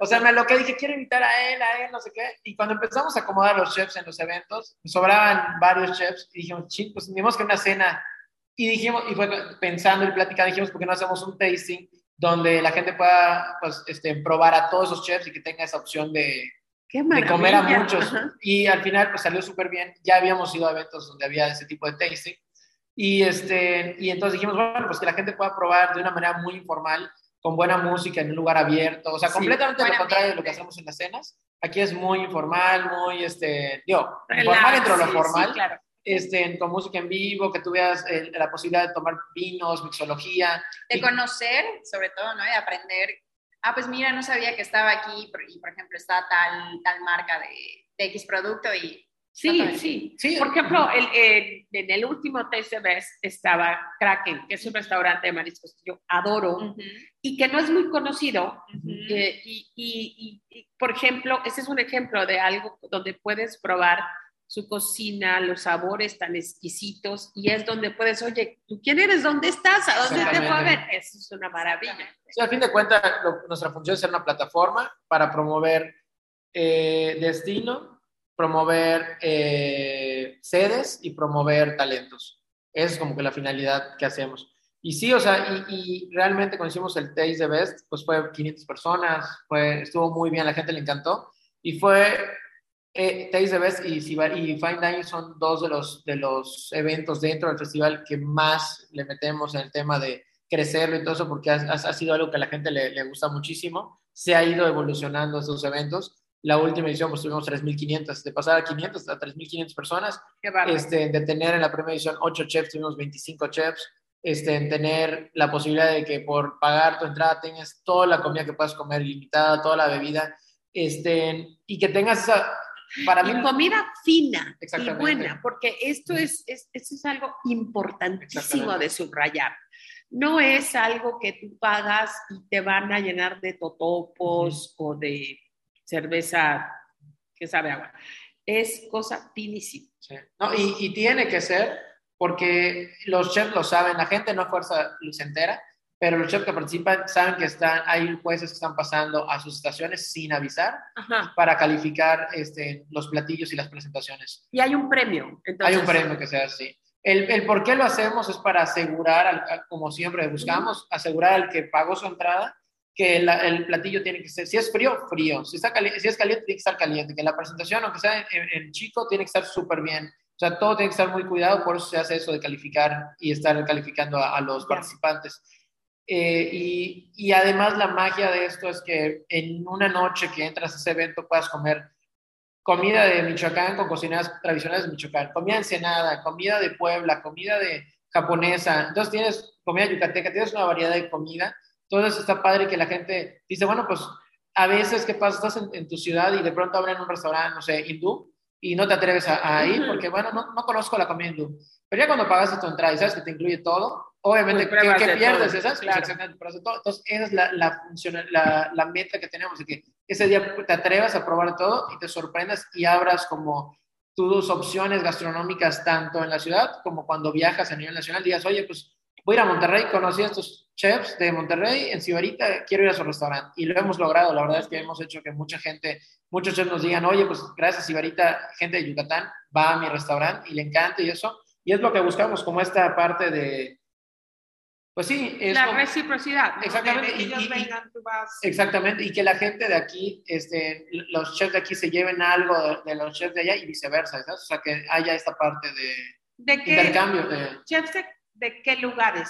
D: O sea, me aloqué, dije, quiero invitar a él, a él, no sé qué. Y cuando empezamos a acomodar los chefs en los eventos, sobraban varios chefs y dijimos, chicos, pues tenemos que una cena. Y dijimos, y fue pensando y platicando, dijimos, ¿por qué no hacemos un tasting donde la gente pueda, pues, este, probar a todos esos chefs y que tenga esa opción de,
B: qué
D: de comer a muchos.
B: Ajá.
D: Y al final, pues salió súper bien. Ya habíamos ido a eventos donde había ese tipo de tasting. Y, este, y entonces dijimos, bueno, pues que la gente pueda probar de una manera muy informal, con buena música, en un lugar abierto. O sea,
B: Sí,
D: completamente lo contrario de lo que hacemos en las cenas. Aquí es muy informal, muy, este, digo, informal dentro de lo
B: sí,
D: formal.
B: sí, claro.
D: este, con música en vivo, que tú veas eh, la posibilidad de tomar vinos, mixología.
C: de
D: Y-
C: conocer, sobre todo, ¿no? De aprender. Ah, pues mira, no sabía que estaba aquí y, por ejemplo, está tal, tal marca de, de X producto y...
B: Sí, sí.
D: Sí.
B: Por ejemplo, el, el- en el último TCBS estaba Kraken, que es un restaurante de mariscos que yo adoro y que no es muy conocido. Eh, y, y- y- y, por ejemplo, ese es un ejemplo de algo donde puedes probar su cocina, los sabores tan exquisitos y es donde puedes, oye, ¿tú quién eres? ¿Dónde estás? ¿A dónde te fue a ver? Eso es una maravilla.
D: Sí, al fin de cuentas, lo- nuestra función es ser una plataforma para promover eh, destino, promover eh, sedes y promover talentos. Esa es como que la finalidad que hacemos. Y sí, o sea, y, y realmente cuando hicimos el Taste the Best, pues fue 500 personas, fue, estuvo muy bien, la gente le encantó. Y fue eh, Taste the Best y, y Fine Dining son dos de los, de los eventos dentro del festival que más le metemos en el tema de crecerlo y todo eso, porque ha, ha- sido algo que a la gente le, le gusta muchísimo. Se ha ido evolucionando estos eventos. La última edición pues tuvimos 3.500, de pasar a 500 a 3.500 personas.
B: Qué.
D: Este, de tener en la primera edición 8 chefs, tuvimos 25 chefs. Este, en tener la posibilidad de que por pagar tu entrada tengas toda la comida que puedas comer ilimitada, toda la bebida, este, y que tengas esa, para mí,
B: y comida fina y buena, porque esto es, es, esto es algo importantísimo de subrayar. No es algo que tú pagas y te van a llenar de totopos o de cerveza que sabe agua. Es cosa finísima.
D: Sí. No, y, y tiene que ser, porque los chefs lo saben, la gente no fuerza se entera, pero los chefs que participan saben que están, hay jueces que están pasando a sus estaciones sin avisar
B: Ajá.
D: para calificar este, los platillos y las presentaciones.
B: Y hay un premio. Entonces,
D: hay un premio que sea así. El, el por qué lo hacemos es para asegurar, al- como siempre buscamos, asegurar al que pagó su entrada que la- el platillo tiene que ser, si es frío, frío, si, está caliente, si es caliente, tiene que estar caliente, que la presentación, aunque sea en, en- chico, tiene que estar súper bien. O sea, todo tiene que estar muy cuidado, por eso se hace eso de calificar y estar calificando a, a los participantes. Eh, y, y además la magia de esto es que en una noche que entras a ese evento puedas comer comida de Michoacán con cocineras tradicionales de Michoacán, comida ensenada, comida de Puebla, comida de japonesa. Entonces tienes comida yucateca, tienes una variedad de comida. Entonces está padre que la gente dice, bueno, pues a veces, ¿qué pasa? Estás en, en tu ciudad y de pronto abren un restaurante, no sé, hindú, y no te atreves a, a ir porque, bueno, no, no conozco la comida hindú. Pero ya cuando pagaste tu entrada y sabes que te incluye todo, obviamente,
B: Pues
D: ¿qué, qué
B: de
D: pierdes?
B: todo.
D: Pues
B: claro.
D: de todo. Entonces, esa es la, la, función, la, la meta que tenemos, de que ese día te atrevas a probar todo y te sorprendas y abras como tus opciones gastronómicas tanto en la ciudad como cuando viajas a nivel nacional. Digas, oye, pues voy a ir a Monterrey, conocí a estos chefs de Monterrey, en Cibarita, quiero ir a su restaurante. Y lo hemos logrado, la verdad es que hemos hecho que mucha gente, muchos chefs nos digan, oye, pues gracias Cibarita, gente de Yucatán, va a mi restaurante y le encanta y eso. Y es lo que buscamos, como esta parte de, pues sí, es
B: La
D: como-
B: reciprocidad. ¿no?
D: Exactamente,
B: De
D: y-
B: ellos
D: y- y-
B: vengan, tú vas.
D: Exactamente, y que la gente de aquí, este, los chefs de aquí se lleven algo de, de los chefs de allá y viceversa, ¿sabes? O sea, que haya esta parte de
B: ¿De qué,
D: intercambio. De,
B: chefs de, de qué lugares,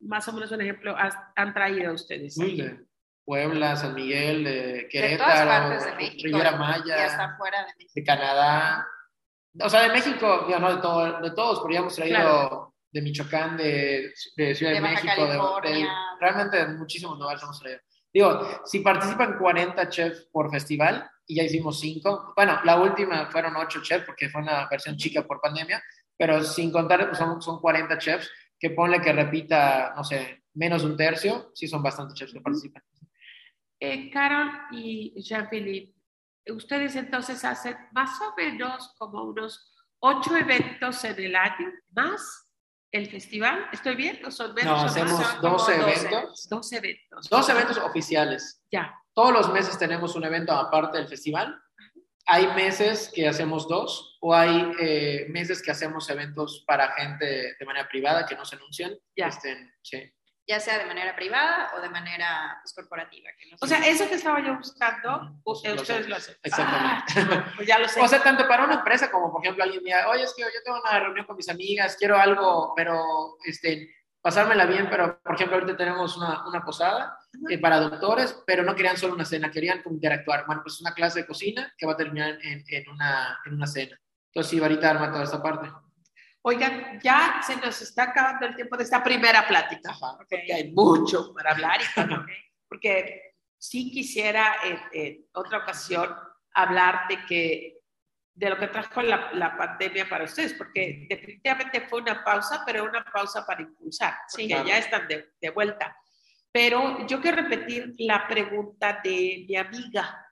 B: más o menos un ejemplo, has- han traído a ustedes?
D: uy, de Puebla, San Miguel, de
C: De todas
D: Querétaro,
C: partes de México.
D: Riviera
C: Y hasta
D: Maya,
C: fuera de México.
D: de Canadá, O sea, de México, ya no de, todo, de todos, pero ya hemos traído
B: Claro.
D: De Michoacán, de, de Ciudad de,
C: De
D: México, de- de, realmente de muchísimos lugares hemos traído. Digo, si participan 40 chefs por festival, y ya hicimos 5, bueno, la última fueron 8 chefs porque fue una versión chica por pandemia, pero sin contar, pues son, son 40 chefs, que ponle que repita, no sé, menos un tercio, sí son bastantes chefs que participan.
B: Eh, Carol y Jean-Philippe, ustedes entonces hacen más o menos como unos ocho eventos en el año, más el festival. ¿Estoy bien? ¿O son
D: No, hacemos
C: son como
D: 12
C: 12.
D: eventos,
B: Dos eventos.
D: dos eventos oficiales.
B: Ya.
D: Todos los meses tenemos un evento aparte del festival. Hay meses que hacemos dos o hay eh, meses que hacemos eventos para gente de manera privada que no se anuncian.
B: Ya.
D: Este, sí.
C: Ya sea de manera privada o de manera pues, corporativa. que no
B: O sea, eso que estaba yo buscando,
D: Ujú,
B: u-
D: lo
B: ustedes
D: sé.
B: lo hacen.
D: Exactamente.
B: Ah, pues ya lo sé.
D: O sea, tanto para una empresa como, por ejemplo, alguien diga, oye, es que yo tengo una reunión con mis amigas, quiero algo, pero este, pasármela bien, pero, por ejemplo, ahorita tenemos una, una posada eh, para doctores, pero no querían solo una cena, querían como interactuar. Bueno, pues es una clase de cocina que va a terminar en, en una, en una cena. Entonces, sí, ahorita arma toda esta parte.
B: Oigan, ya se nos está acabando el tiempo de esta primera plática,
D: Ajá.
B: porque hay mucho para hablar y todo, porque sí quisiera en, en otra ocasión hablar de que de lo que trajo la, la pandemia para ustedes, porque definitivamente fue una pausa, pero una pausa para impulsar, porque
C: Sí.
B: ya están de, de vuelta. Pero yo quiero repetir la pregunta de mi amiga.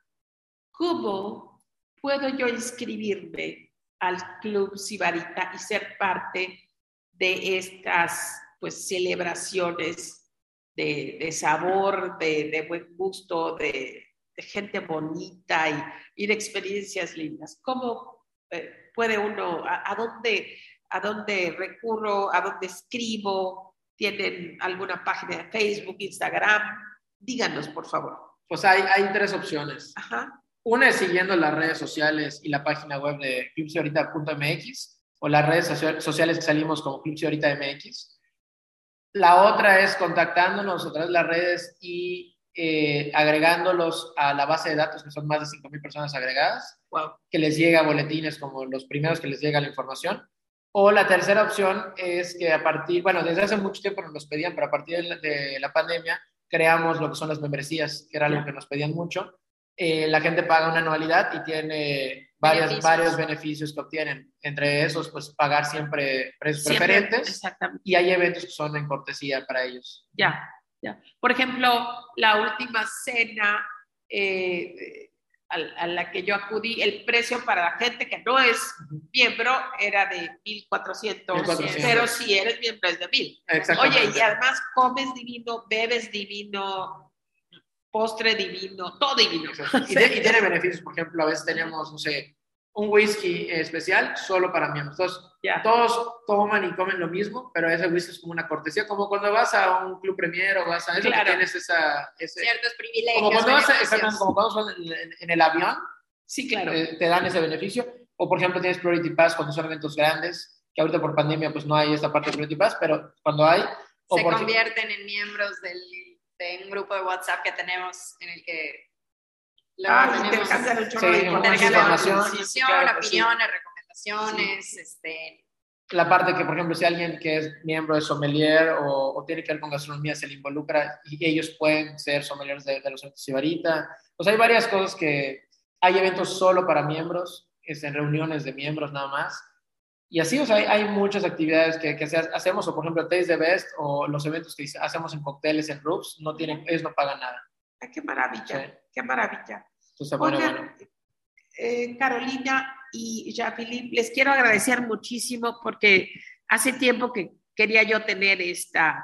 B: ¿Cómo puedo yo inscribirme al Club Sibarita y ser parte de estas pues, celebraciones de, de sabor, de, de buen gusto, de, de gente bonita y, y de experiencias lindas? ¿Cómo eh, puede uno, a, a dónde, a dónde recurro, a dónde escribo? ¿Tienen alguna página de Facebook, Instagram? Díganos, por favor.
D: Pues hay, hay tres opciones.
B: Ajá.
D: Una es siguiendo las redes sociales y la página web de clubciorita.mx o las redes socia- sociales que salimos como Club MX. La otra es contactándonos a través de las redes y eh, agregándolos a la base de datos, que son más de 5.000 personas agregadas,
B: Wow.
D: que les llega boletines como los primeros que les llega la información. O la tercera opción es que a partir, bueno, desde hace mucho tiempo nos los pedían, pero a partir de la, de la pandemia creamos lo que son las membresías, que era algo que nos pedían mucho. Eh, la gente paga una anualidad y tiene varias,
C: Beneficios.
D: varios beneficios que obtienen. Entre esos, pues pagar siempre precios
B: Siempre,
D: preferentes
B: Exactamente.
D: y hay eventos que son en cortesía para ellos.
B: Ya, ya. Por ejemplo, la última cena eh, a, a la que yo acudí, el precio para la gente que no es miembro era de 1.400,
D: 1,400.
B: pero si eres miembro es de 1.000.
D: Exactamente.
B: Oye, y además comes divino, bebes divino, postre divino, todo divino.
D: Y, de- y tiene beneficios, por ejemplo, a veces tenemos, no sé, un whisky especial solo para miembros. Entonces,
B: Ya.
D: todos toman y comen lo mismo, pero ese whisky es como una cortesía, como cuando vas a un club premier o vas a eso,
B: Claro.
D: que tienes esa... Ese,
C: Ciertos privilegios.
D: como cuando vas, a- como cuando vas en, en- en el avión,
B: Sí, claro.
D: eh, te dan ese beneficio. O, por ejemplo, tienes Priority Pass cuando son eventos grandes, que ahorita por pandemia pues no hay esta parte de Priority Pass, pero cuando hay... O
C: se
D: por-
C: convierten en miembros del, de un grupo de WhatsApp que tenemos en el que
B: Ah,
C: tenemos
D: Sí,
B: información.
D: información.
B: Sí, sí, claro que sí.
C: opiniones, recomendaciones, este,
D: la parte que, por ejemplo, si alguien que es miembro de sommelier o, o tiene que ver con gastronomía se le involucra y ellos pueden ser sommeliers de, de los eventos Sibarita. Pues hay varias cosas que hay eventos solo para miembros, es en reuniones de miembros nada más. Y así, o sea, hay, hay muchas actividades que, que hacemos, o por ejemplo, Taste the Best o los eventos que hacemos en cócteles, en roofs, no tienen, ellos no pagan nada.
B: Ay, qué maravilla,
D: Sí.
B: qué maravilla.
D: Entonces, pone
B: Oigan,
D: bueno.
B: eh, Carolina y Jean-Philippe, les quiero agradecer muchísimo porque hace tiempo que quería yo tener esta,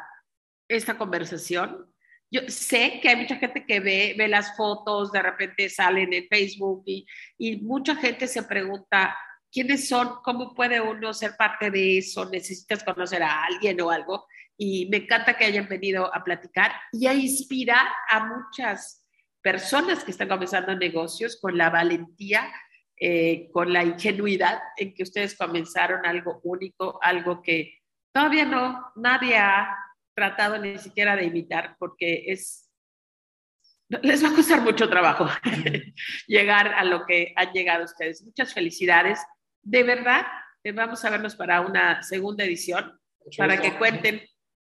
B: esta conversación. Yo sé que hay mucha gente que ve, ve las fotos, de repente salen en Facebook y, y mucha gente se pregunta, ¿quiénes son? ¿Cómo puede uno ser parte de eso? ¿Necesitas conocer a alguien o algo? Y me encanta que hayan venido a platicar y a inspirar a muchas personas que están comenzando negocios con la valentía, eh, con la ingenuidad en que ustedes comenzaron algo único, algo que todavía no, nadie ha tratado ni siquiera de imitar porque es, les va a costar mucho trabajo *laughs* llegar a lo que han llegado ustedes. Muchas felicidades. De verdad, eh, vamos a vernos para una segunda edición,
D: Mucho
B: para
D: gusto.
B: que cuenten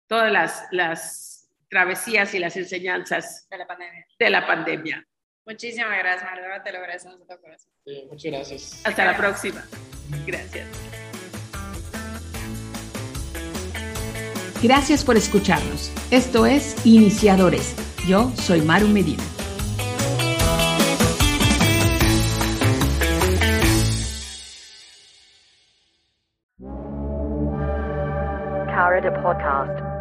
B: todas las, las travesías y las enseñanzas
C: De la pandemia.
B: de la pandemia.
C: Muchísimas gracias, Marlora, te lo agradecemos de todo corazón.
D: Sí, muchas gracias.
B: Hasta la próxima. Gracias. Gracias por escucharnos. Esto es Iniciadores. Yo soy Maru Medina.
E: Cara de Podcast.